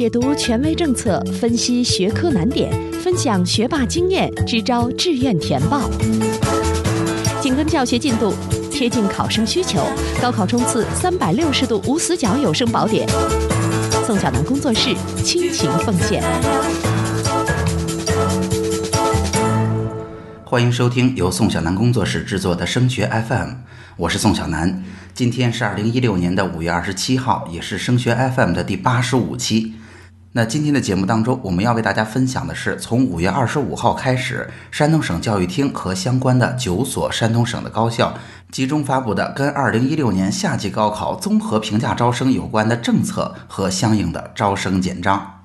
解读权威政策，分析学科难点，分享学霸经验，支招志愿填报。紧跟教学进度，贴近考生需求，高考冲刺三百六十度无死角有声宝典。宋小南工作室倾情奉献。欢迎收听由宋小南工作室制作的升学 FM，我是宋小南。今天是二零一六年的五月二十七号，也是升学 FM 的第八十五期。那今天的节目当中，我们要为大家分享的是从五月二十五号开始，山东省教育厅和相关的九所山东省的高校集中发布的跟二零一六年夏季高考综合评价招生有关的政策和相应的招生简章。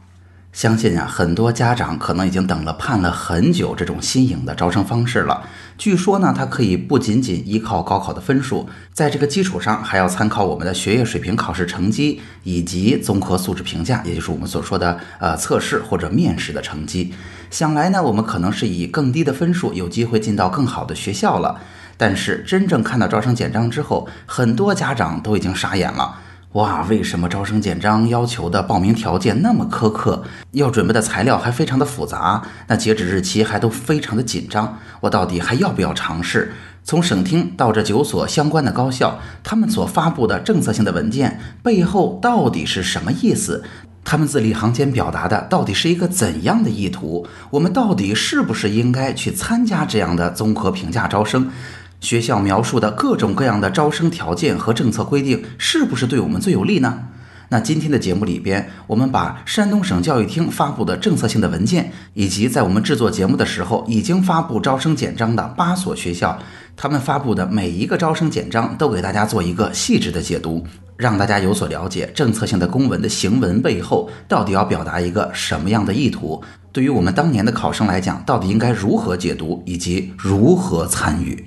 相信啊，很多家长可能已经等了盼了很久这种新颖的招生方式了。据说呢，它可以不仅仅依靠高考的分数，在这个基础上还要参考我们的学业水平考试成绩以及综合素质评价，也就是我们所说的呃测试或者面试的成绩。想来呢，我们可能是以更低的分数有机会进到更好的学校了。但是真正看到招生简章之后，很多家长都已经傻眼了。哇，为什么招生简章要求的报名条件那么苛刻，要准备的材料还非常的复杂，那截止日期还都非常的紧张，我到底还要不要尝试？从省厅到这九所相关的高校，他们所发布的政策性的文件背后到底是什么意思？他们字里行间表达的到底是一个怎样的意图？我们到底是不是应该去参加这样的综合评价招生？学校描述的各种各样的招生条件和政策规定，是不是对我们最有利呢？那今天的节目里边，我们把山东省教育厅发布的政策性的文件，以及在我们制作节目的时候已经发布招生简章的八所学校，他们发布的每一个招生简章，都给大家做一个细致的解读，让大家有所了解政策性的公文的行文背后到底要表达一个什么样的意图。对于我们当年的考生来讲，到底应该如何解读以及如何参与？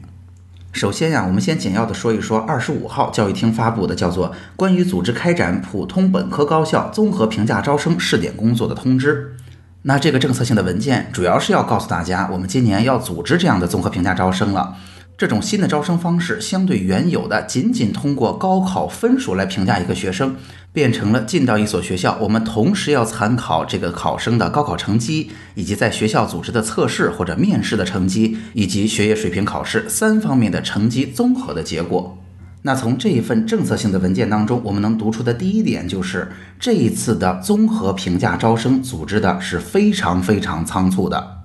首先呀，我们先简要的说一说二十五号教育厅发布的叫做《关于组织开展普通本科高校综合评价招生试点工作的通知》。那这个政策性的文件主要是要告诉大家，我们今年要组织这样的综合评价招生了。这种新的招生方式，相对原有的仅仅通过高考分数来评价一个学生，变成了进到一所学校，我们同时要参考这个考生的高考成绩，以及在学校组织的测试或者面试的成绩，以及学业水平考试三方面的成绩综合的结果。那从这一份政策性的文件当中，我们能读出的第一点就是，这一次的综合评价招生组织的是非常非常仓促的。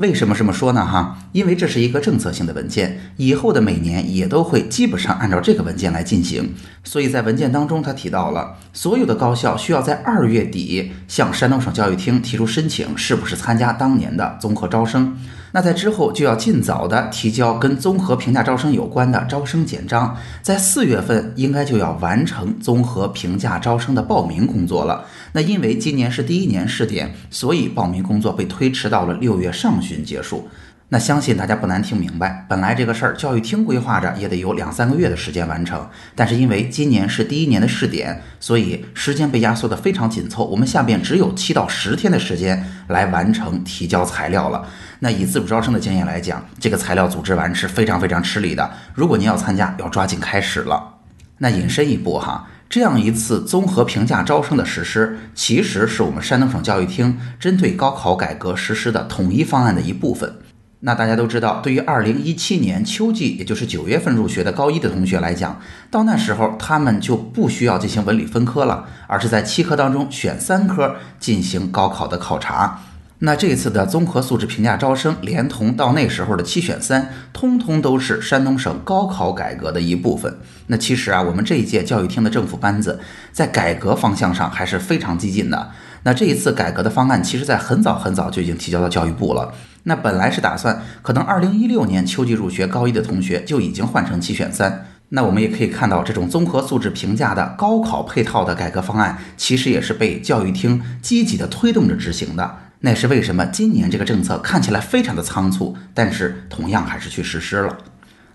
为什么这么说呢？哈，因为这是一个政策性的文件，以后的每年也都会基本上按照这个文件来进行。所以在文件当中，他提到了所有的高校需要在二月底向山东省教育厅提出申请，是不是参加当年的综合招生。那在之后就要尽早的提交跟综合评价招生有关的招生简章，在四月份应该就要完成综合评价招生的报名工作了。那因为今年是第一年试点，所以报名工作被推迟到了六月上旬结束。那相信大家不难听明白，本来这个事儿教育厅规划着也得有两三个月的时间完成，但是因为今年是第一年的试点，所以时间被压缩的非常紧凑。我们下边只有七到十天的时间来完成提交材料了。那以自主招生的经验来讲，这个材料组织完是非常非常吃力的。如果您要参加，要抓紧开始了。那引申一步哈，这样一次综合评价招生的实施，其实是我们山东省教育厅针对高考改革实施的统一方案的一部分。那大家都知道，对于二零一七年秋季，也就是九月份入学的高一的同学来讲，到那时候他们就不需要进行文理分科了，而是在七科当中选三科进行高考的考察。那这次的综合素质评价招生，连同到那时候的七选三，通通都是山东省高考改革的一部分。那其实啊，我们这一届教育厅的政府班子在改革方向上还是非常激进的。那这一次改革的方案，其实在很早很早就已经提交到教育部了。那本来是打算，可能二零一六年秋季入学高一的同学就已经换成七选三。那我们也可以看到，这种综合素质评价的高考配套的改革方案，其实也是被教育厅积极的推动着执行的。那是为什么今年这个政策看起来非常的仓促，但是同样还是去实施了。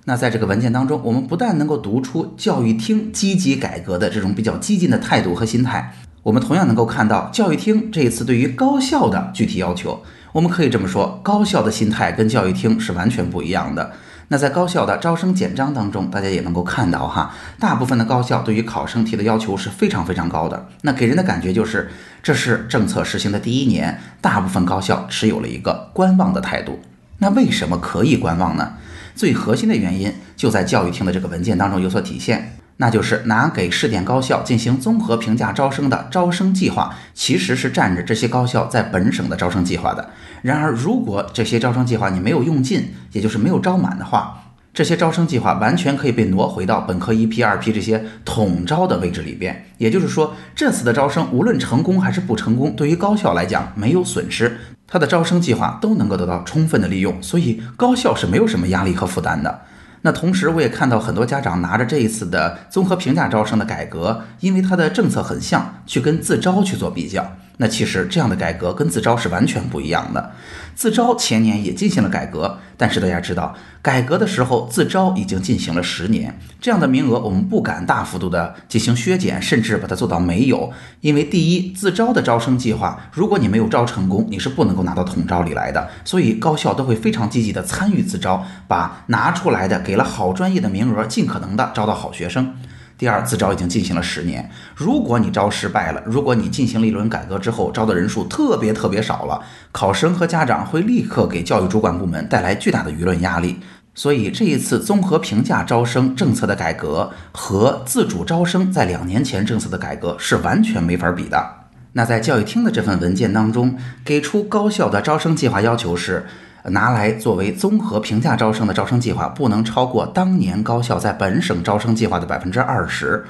那在这个文件当中，我们不但能够读出教育厅积极改革的这种比较激进的态度和心态，我们同样能够看到教育厅这一次对于高校的具体要求。我们可以这么说，高校的心态跟教育厅是完全不一样的。那在高校的招生简章当中，大家也能够看到哈，大部分的高校对于考生提的要求是非常非常高的。那给人的感觉就是，这是政策实行的第一年，大部分高校持有了一个观望的态度。那为什么可以观望呢？最核心的原因就在教育厅的这个文件当中有所体现，那就是拿给试点高校进行综合评价招生的招生计划，其实是占着这些高校在本省的招生计划的。然而，如果这些招生计划你没有用尽，也就是没有招满的话，这些招生计划完全可以被挪回到本科一批、二批这些统招的位置里边。也就是说，这次的招生无论成功还是不成功，对于高校来讲没有损失。它的招生计划都能够得到充分的利用，所以高校是没有什么压力和负担的。那同时，我也看到很多家长拿着这一次的综合评价招生的改革，因为它的政策很像，去跟自招去做比较。那其实这样的改革跟自招是完全不一样的。自招前年也进行了改革，但是大家知道，改革的时候自招已经进行了十年，这样的名额我们不敢大幅度的进行削减，甚至把它做到没有。因为第一，自招的招生计划，如果你没有招成功，你是不能够拿到统招里来的。所以高校都会非常积极的参与自招，把拿出来的给了好专业的名额，尽可能的招到好学生。第二，自招已经进行了十年，如果你招失败了，如果你进行了一轮改革之后招的人数特别特别少了，考生和家长会立刻给教育主管部门带来巨大的舆论压力。所以这一次综合评价招生政策的改革和自主招生在两年前政策的改革是完全没法比的。那在教育厅的这份文件当中，给出高校的招生计划要求是。拿来作为综合评价招生的招生计划，不能超过当年高校在本省招生计划的百分之二十。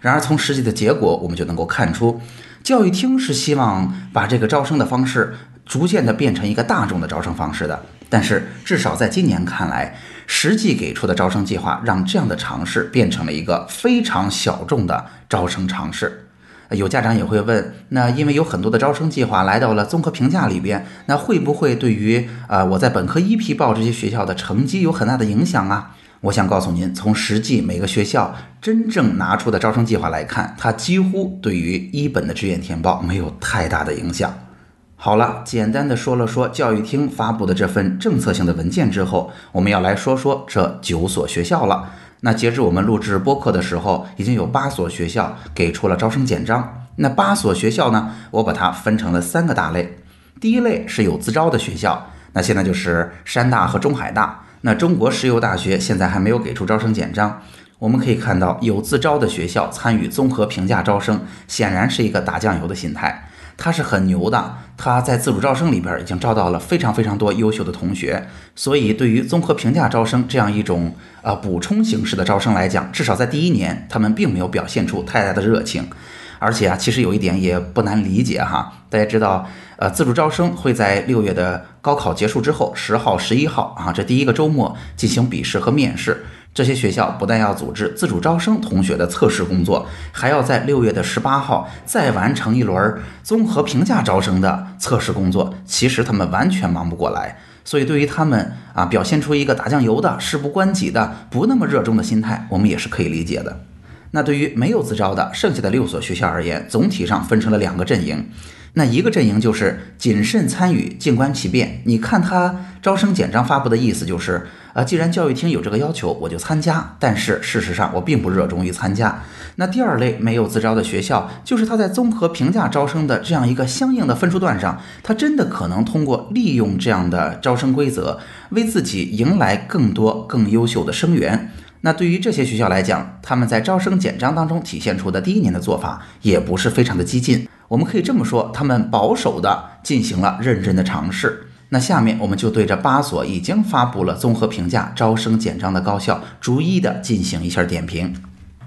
然而，从实际的结果，我们就能够看出，教育厅是希望把这个招生的方式逐渐的变成一个大众的招生方式的。但是，至少在今年看来，实际给出的招生计划让这样的尝试变成了一个非常小众的招生尝试。有家长也会问，那因为有很多的招生计划来到了综合评价里边，那会不会对于啊我在本科一批报这些学校的成绩有很大的影响啊？我想告诉您，从实际每个学校真正拿出的招生计划来看，它几乎对于一本的志愿填报没有太大的影响。好了，简单的说了说教育厅发布的这份政策性的文件之后，我们要来说说这九所学校了。那截至我们录制播客的时候，已经有八所学校给出了招生简章。那八所学校呢，我把它分成了三个大类。第一类是有自招的学校，那现在就是山大和中海大。那中国石油大学现在还没有给出招生简章。我们可以看到，有自招的学校参与综合评价招生，显然是一个打酱油的心态。他是很牛的，他在自主招生里边已经招到了非常非常多优秀的同学，所以对于综合评价招生这样一种呃补充形式的招生来讲，至少在第一年，他们并没有表现出太大的热情，而且啊，其实有一点也不难理解哈，大家知道，呃，自主招生会在六月的高考结束之后，十号、十一号啊这第一个周末进行笔试和面试。这些学校不但要组织自主招生同学的测试工作，还要在六月的十八号再完成一轮综合评价招生的测试工作。其实他们完全忙不过来，所以对于他们啊表现出一个打酱油的、事不关己的、不那么热衷的心态，我们也是可以理解的。那对于没有自招的剩下的六所学校而言，总体上分成了两个阵营。那一个阵营就是谨慎参与，静观其变。你看他招生简章发布的意思就是，啊，既然教育厅有这个要求，我就参加。但是事实上，我并不热衷于参加。那第二类没有自招的学校，就是他在综合评价招生的这样一个相应的分数段上，他真的可能通过利用这样的招生规则，为自己迎来更多更优秀的生源。那对于这些学校来讲，他们在招生简章当中体现出的第一年的做法，也不是非常的激进。我们可以这么说，他们保守的进行了认真的尝试。那下面我们就对这八所已经发布了综合评价招生简章的高校，逐一的进行一下点评。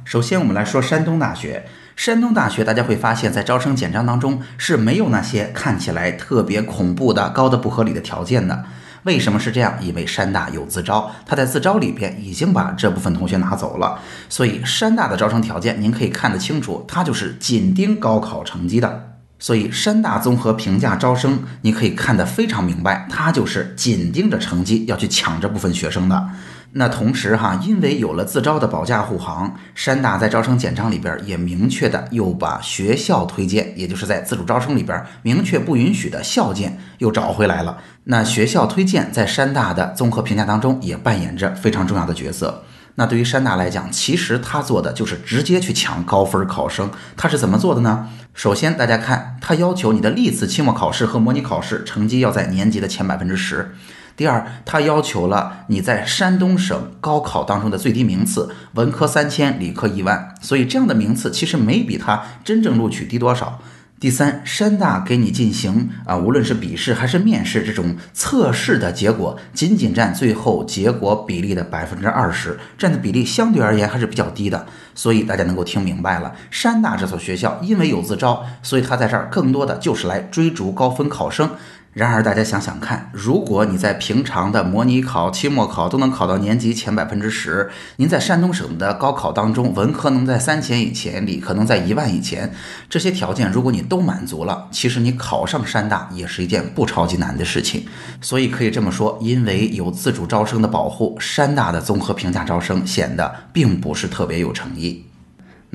首先，我们来说山东大学。山东大学，大家会发现，在招生简章当中是没有那些看起来特别恐怖的、高的不合理的条件的。为什么是这样？因为山大有自招，他在自招里边已经把这部分同学拿走了，所以山大的招生条件您可以看得清楚，它就是紧盯高考成绩的。所以山大综合评价招生，你可以看得非常明白，它就是紧盯着成绩要去抢这部分学生的。那同时哈，因为有了自招的保驾护航，山大在招生简章里边也明确的又把学校推荐，也就是在自主招生里边明确不允许的校荐又找回来了。那学校推荐在山大的综合评价当中也扮演着非常重要的角色。那对于山大来讲，其实他做的就是直接去抢高分考生。他是怎么做的呢？首先，大家看，他要求你的历次期末考试和模拟考试成绩要在年级的前百分之十。第二，他要求了你在山东省高考当中的最低名次，文科三千，理科一万，所以这样的名次其实没比他真正录取低多少。第三，山大给你进行啊，无论是笔试还是面试这种测试的结果，仅仅占最后结果比例的百分之二十，占的比例相对而言还是比较低的。所以大家能够听明白了，山大这所学校因为有自招，所以他在这儿更多的就是来追逐高分考生。然而，大家想想看，如果你在平常的模拟考、期末考都能考到年级前百分之十，您在山东省的高考当中，文科能在三千以前，理科能在一万以前，这些条件如果你都满足了，其实你考上山大也是一件不超级难的事情。所以可以这么说，因为有自主招生的保护，山大的综合评价招生显得并不是特别有诚意。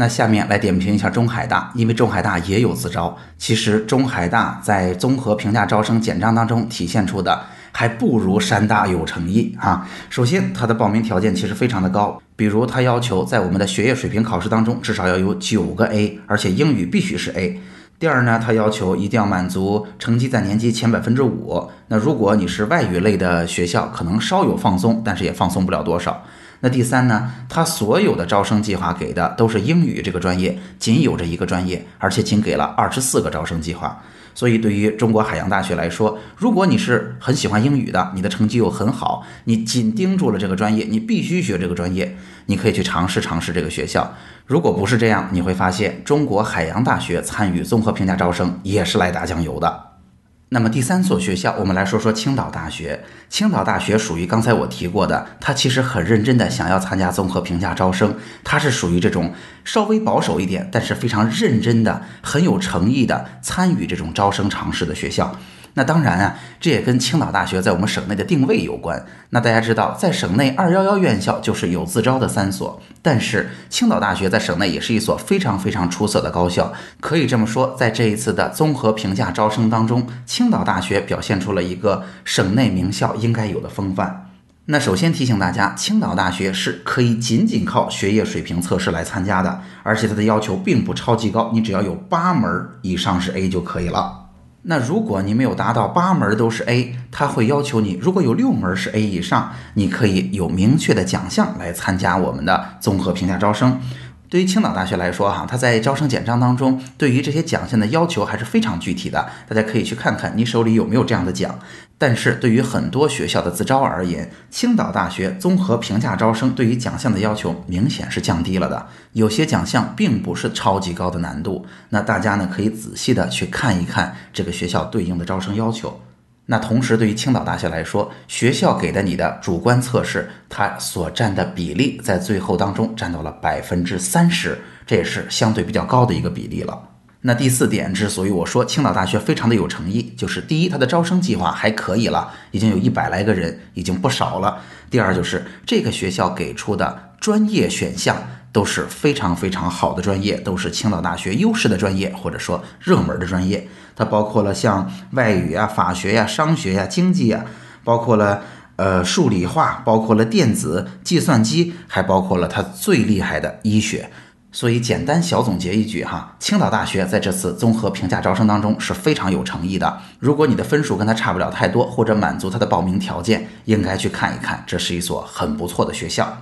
那下面来点评一下中海大，因为中海大也有自招。其实中海大在综合评价招生简章当中体现出的还不如山大有诚意啊。首先，它的报名条件其实非常的高，比如它要求在我们的学业水平考试当中至少要有九个 A，而且英语必须是 A。第二呢，它要求一定要满足成绩在年级前百分之五。那如果你是外语类的学校，可能稍有放松，但是也放松不了多少。那第三呢？他所有的招生计划给的都是英语这个专业，仅有这一个专业，而且仅给了二十四个招生计划。所以对于中国海洋大学来说，如果你是很喜欢英语的，你的成绩又很好，你紧盯住了这个专业，你必须学这个专业，你可以去尝试尝试这个学校。如果不是这样，你会发现中国海洋大学参与综合评价招生也是来打酱油的。那么第三所学校，我们来说说青岛大学。青岛大学属于刚才我提过的，它其实很认真的想要参加综合评价招生，它是属于这种稍微保守一点，但是非常认真的、很有诚意的参与这种招生尝试的学校。那当然啊，这也跟青岛大学在我们省内的定位有关。那大家知道，在省内二幺幺院校就是有自招的三所，但是青岛大学在省内也是一所非常非常出色的高校。可以这么说，在这一次的综合评价招生当中，青岛大学表现出了一个省内名校应该有的风范。那首先提醒大家，青岛大学是可以仅仅靠学业水平测试来参加的，而且它的要求并不超级高，你只要有八门以上是 A 就可以了。那如果你没有达到八门都是 A，他会要求你，如果有六门是 A 以上，你可以有明确的奖项来参加我们的综合评价招生。对于青岛大学来说，哈，它在招生简章当中对于这些奖项的要求还是非常具体的，大家可以去看看你手里有没有这样的奖。但是对于很多学校的自招而言，青岛大学综合评价招生对于奖项的要求明显是降低了的，有些奖项并不是超级高的难度。那大家呢可以仔细的去看一看这个学校对应的招生要求。那同时，对于青岛大学来说，学校给的你的主观测试，它所占的比例在最后当中占到了百分之三十，这也是相对比较高的一个比例了。那第四点之所以我说青岛大学非常的有诚意，就是第一，它的招生计划还可以了，已经有一百来个人，已经不少了。第二，就是这个学校给出的专业选项都是非常非常好的专业，都是青岛大学优势的专业，或者说热门的专业。它包括了像外语啊、法学呀、商学呀、经济呀，包括了呃数理化，包括了电子、计算机，还包括了它最厉害的医学。所以简单小总结一句哈，青岛大学在这次综合评价招生当中是非常有诚意的。如果你的分数跟它差不了太多，或者满足它的报名条件，应该去看一看，这是一所很不错的学校。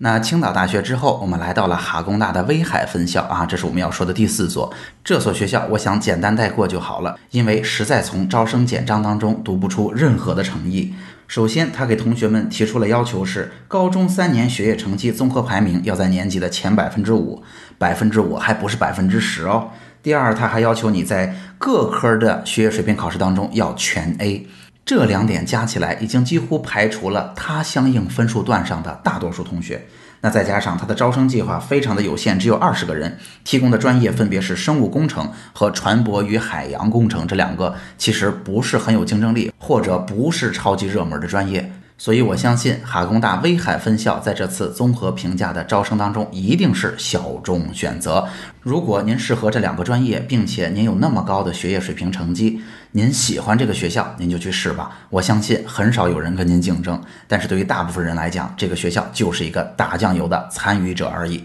那青岛大学之后，我们来到了哈工大的威海分校啊，这是我们要说的第四所。这所学校，我想简单带过就好了，因为实在从招生简章当中读不出任何的诚意。首先，他给同学们提出了要求是，高中三年学业成绩综合排名要在年级的前百分之五，百分之五还不是百分之十哦。第二，他还要求你在各科的学业水平考试当中要全 A。这两点加起来，已经几乎排除了他相应分数段上的大多数同学。那再加上他的招生计划非常的有限，只有二十个人，提供的专业分别是生物工程和船舶与海洋工程这两个，其实不是很有竞争力，或者不是超级热门的专业。所以我相信哈工大威海分校在这次综合评价的招生当中一定是小众选择。如果您适合这两个专业，并且您有那么高的学业水平成绩，您喜欢这个学校，您就去试吧。我相信很少有人跟您竞争，但是对于大部分人来讲，这个学校就是一个打酱油的参与者而已。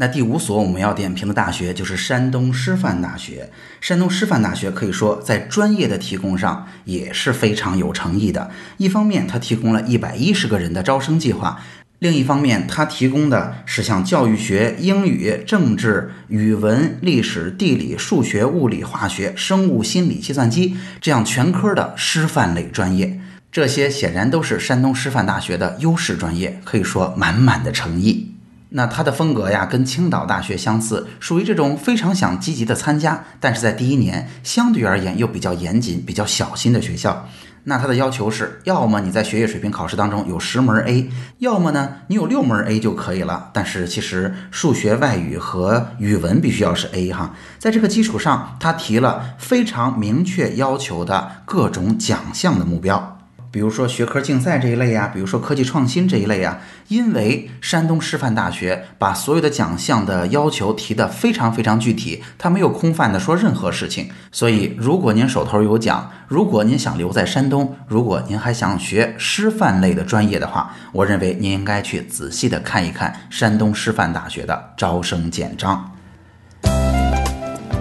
那第五所我们要点评的大学就是山东师范大学。山东师范大学可以说在专业的提供上也是非常有诚意的。一方面，它提供了一百一十个人的招生计划；另一方面，它提供的是像教育学、英语、政治、语文、历史、地理、数学、物理、化学、生物、心理、计算机这样全科的师范类专业。这些显然都是山东师范大学的优势专业，可以说满满的诚意。那它的风格呀，跟青岛大学相似，属于这种非常想积极的参加，但是在第一年相对而言又比较严谨、比较小心的学校。那它的要求是，要么你在学业水平考试当中有十门 A，要么呢你有六门 A 就可以了。但是其实数学、外语和语文必须要是 A 哈。在这个基础上，他提了非常明确要求的各种奖项的目标。比如说学科竞赛这一类呀，比如说科技创新这一类呀，因为山东师范大学把所有的奖项的要求提得非常非常具体，他没有空泛的说任何事情。所以，如果您手头有奖，如果您想留在山东，如果您还想学师范类的专业的话，我认为您应该去仔细的看一看山东师范大学的招生简章。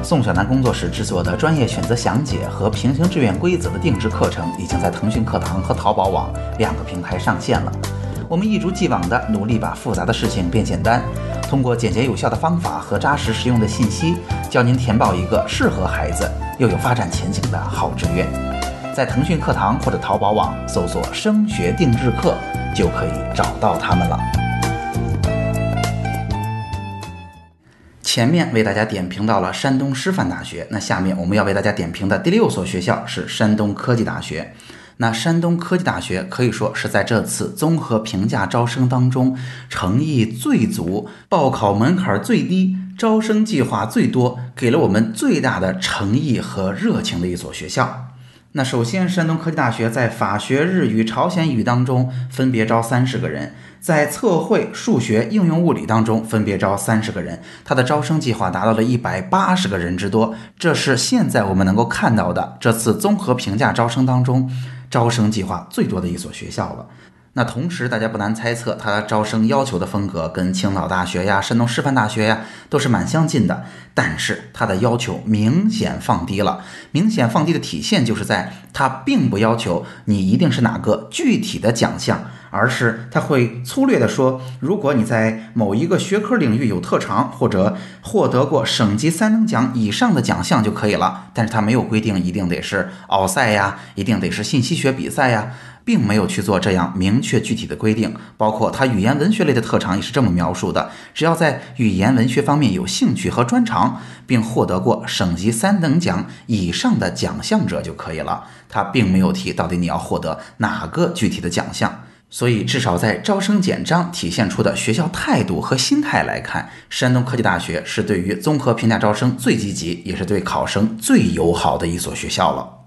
宋小南工作室制作的专业选择详解和平行志愿规则的定制课程，已经在腾讯课堂和淘宝网两个平台上线了。我们一如既往地努力把复杂的事情变简单，通过简洁有效的方法和扎实实用的信息，教您填报一个适合孩子又有发展前景的好志愿。在腾讯课堂或者淘宝网搜索“升学定制课”，就可以找到他们了。前面为大家点评到了山东师范大学，那下面我们要为大家点评的第六所学校是山东科技大学。那山东科技大学可以说是在这次综合评价招生当中诚意最足、报考门槛最低、招生计划最多、给了我们最大的诚意和热情的一所学校。那首先，山东科技大学在法学、日语、朝鲜语当中分别招三十个人。在测绘、数学、应用物理当中分别招三十个人，它的招生计划达到了一百八十个人之多，这是现在我们能够看到的这次综合评价招生当中招生计划最多的一所学校了。那同时，大家不难猜测，它招生要求的风格跟青岛大学呀、山东师范大学呀都是蛮相近的，但是它的要求明显放低了。明显放低的体现就是在它并不要求你一定是哪个具体的奖项。而是他会粗略地说，如果你在某一个学科领域有特长，或者获得过省级三等奖以上的奖项就可以了。但是他没有规定一定得是奥赛呀，一定得是信息学比赛呀，并没有去做这样明确具体的规定。包括他语言文学类的特长也是这么描述的：只要在语言文学方面有兴趣和专长，并获得过省级三等奖以上的奖项者就可以了。他并没有提到底你要获得哪个具体的奖项。所以，至少在招生简章体现出的学校态度和心态来看，山东科技大学是对于综合评价招生最积极，也是对考生最友好的一所学校了。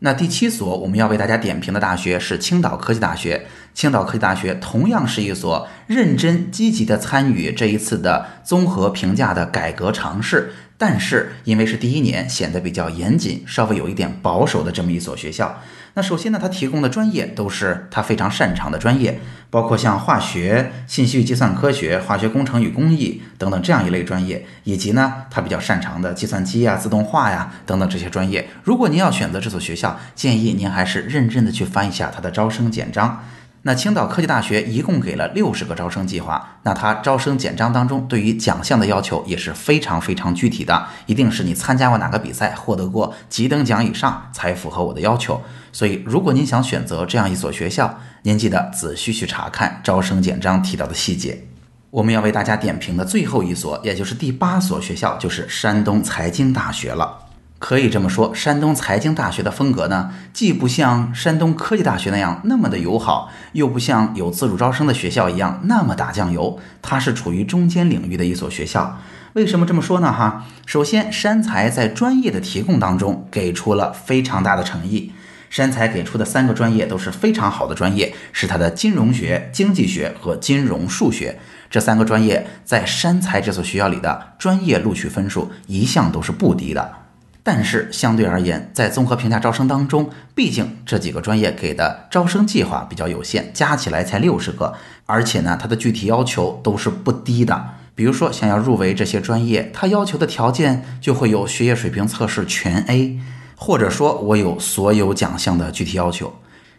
那第七所我们要为大家点评的大学是青岛科技大学。青岛科技大学同样是一所认真积极的参与这一次的综合评价的改革尝试，但是因为是第一年，显得比较严谨，稍微有一点保守的这么一所学校。那首先呢，它提供的专业都是它非常擅长的专业，包括像化学、信息与计算科学、化学工程与工艺等等这样一类专业，以及呢，它比较擅长的计算机呀、自动化呀等等这些专业。如果您要选择这所学校，建议您还是认真的去翻一下它的招生简章。那青岛科技大学一共给了六十个招生计划，那它招生简章当中对于奖项的要求也是非常非常具体的，一定是你参加过哪个比赛，获得过几等奖以上才符合我的要求。所以，如果您想选择这样一所学校，您记得仔细去查看招生简章提到的细节。我们要为大家点评的最后一所，也就是第八所学校，就是山东财经大学了。可以这么说，山东财经大学的风格呢，既不像山东科技大学那样那么的友好，又不像有自主招生的学校一样那么打酱油，它是处于中间领域的一所学校。为什么这么说呢？哈，首先，山财在专业的提供当中给出了非常大的诚意。山财给出的三个专业都是非常好的专业，是它的金融学、经济学和金融数学这三个专业，在山财这所学校里的专业录取分数一向都是不低的。但是相对而言，在综合评价招生当中，毕竟这几个专业给的招生计划比较有限，加起来才六十个，而且呢，它的具体要求都是不低的。比如说，想要入围这些专业，它要求的条件就会有学业水平测试全 A。或者说，我有所有奖项的具体要求，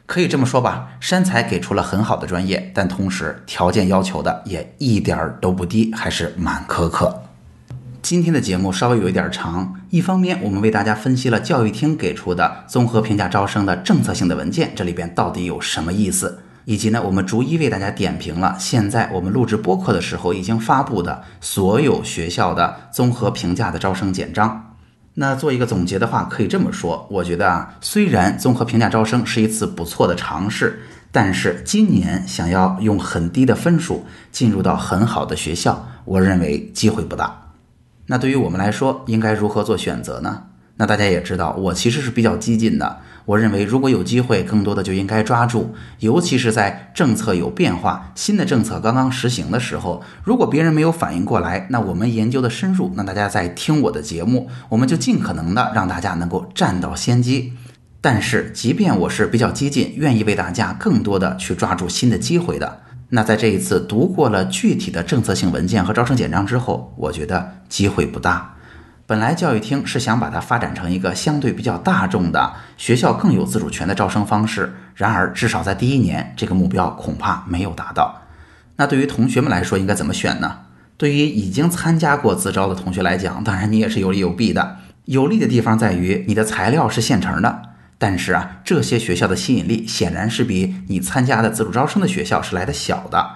可以这么说吧。山财给出了很好的专业，但同时条件要求的也一点儿都不低，还是蛮苛刻。今天的节目稍微有一点长，一方面我们为大家分析了教育厅给出的综合评价招生的政策性的文件，这里边到底有什么意思，以及呢，我们逐一为大家点评了现在我们录制播客的时候已经发布的所有学校的综合评价的招生简章。那做一个总结的话，可以这么说，我觉得啊，虽然综合评价招生是一次不错的尝试，但是今年想要用很低的分数进入到很好的学校，我认为机会不大。那对于我们来说，应该如何做选择呢？那大家也知道，我其实是比较激进的。我认为，如果有机会，更多的就应该抓住，尤其是在政策有变化、新的政策刚刚实行的时候，如果别人没有反应过来，那我们研究的深入，那大家在听我的节目，我们就尽可能的让大家能够占到先机。但是，即便我是比较激进，愿意为大家更多的去抓住新的机会的，那在这一次读过了具体的政策性文件和招生简章之后，我觉得机会不大。本来教育厅是想把它发展成一个相对比较大众的学校更有自主权的招生方式，然而至少在第一年，这个目标恐怕没有达到。那对于同学们来说，应该怎么选呢？对于已经参加过自招的同学来讲，当然你也是有利有弊的。有利的地方在于你的材料是现成的，但是啊，这些学校的吸引力显然是比你参加的自主招生的学校是来的小的。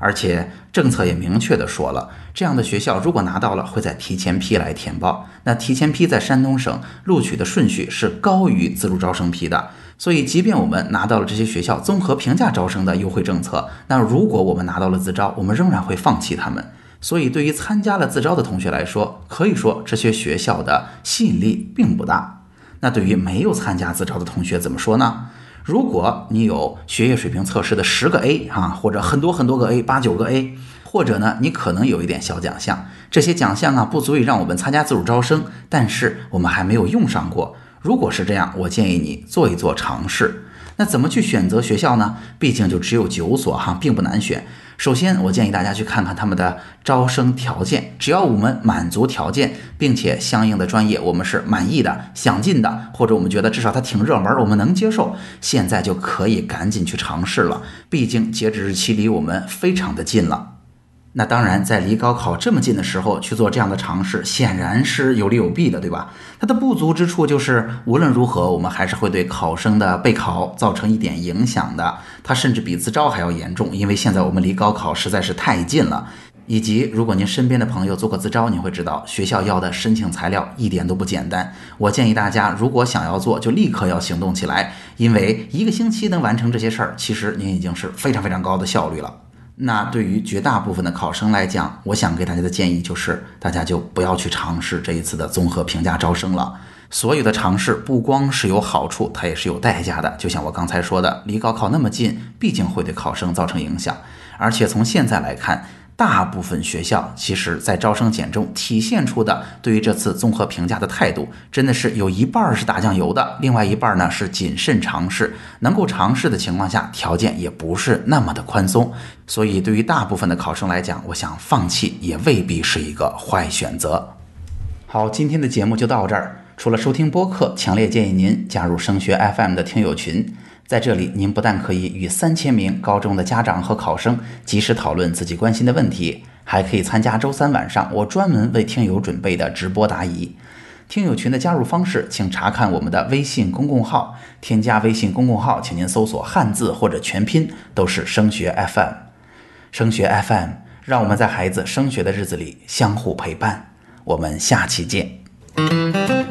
而且政策也明确的说了，这样的学校如果拿到了，会在提前批来填报。那提前批在山东省录取的顺序是高于自主招生批的，所以即便我们拿到了这些学校综合评价招生的优惠政策，那如果我们拿到了自招，我们仍然会放弃他们。所以对于参加了自招的同学来说，可以说这些学校的吸引力并不大。那对于没有参加自招的同学怎么说呢？如果你有学业水平测试的十个 A 啊，或者很多很多个 A，八九个 A，或者呢，你可能有一点小奖项，这些奖项啊不足以让我们参加自主招生，但是我们还没有用上过。如果是这样，我建议你做一做尝试。那怎么去选择学校呢？毕竟就只有九所哈，并不难选。首先，我建议大家去看看他们的招生条件。只要我们满足条件，并且相应的专业我们是满意的、想进的，或者我们觉得至少它挺热门，我们能接受，现在就可以赶紧去尝试了。毕竟截止日期离我们非常的近了。那当然，在离高考这么近的时候去做这样的尝试，显然是有利有弊的，对吧？它的不足之处就是，无论如何，我们还是会对考生的备考造成一点影响的。它甚至比自招还要严重，因为现在我们离高考实在是太近了。以及，如果您身边的朋友做过自招，你会知道学校要的申请材料一点都不简单。我建议大家，如果想要做，就立刻要行动起来，因为一个星期能完成这些事儿，其实您已经是非常非常高的效率了。那对于绝大部分的考生来讲，我想给大家的建议就是，大家就不要去尝试这一次的综合评价招生了。所有的尝试不光是有好处，它也是有代价的。就像我刚才说的，离高考那么近，毕竟会对考生造成影响。而且从现在来看，大部分学校其实，在招生简中体现出的对于这次综合评价的态度，真的是有一半是打酱油的，另外一半呢是谨慎尝试。能够尝试的情况下，条件也不是那么的宽松。所以，对于大部分的考生来讲，我想放弃也未必是一个坏选择。好，今天的节目就到这儿。除了收听播客，强烈建议您加入升学 FM 的听友群。在这里，您不但可以与三千名高中的家长和考生及时讨论自己关心的问题，还可以参加周三晚上我专门为听友准备的直播答疑。听友群的加入方式，请查看我们的微信公共号。添加微信公共号，请您搜索汉字或者全拼，都是升学 FM。升学 FM，让我们在孩子升学的日子里相互陪伴。我们下期见。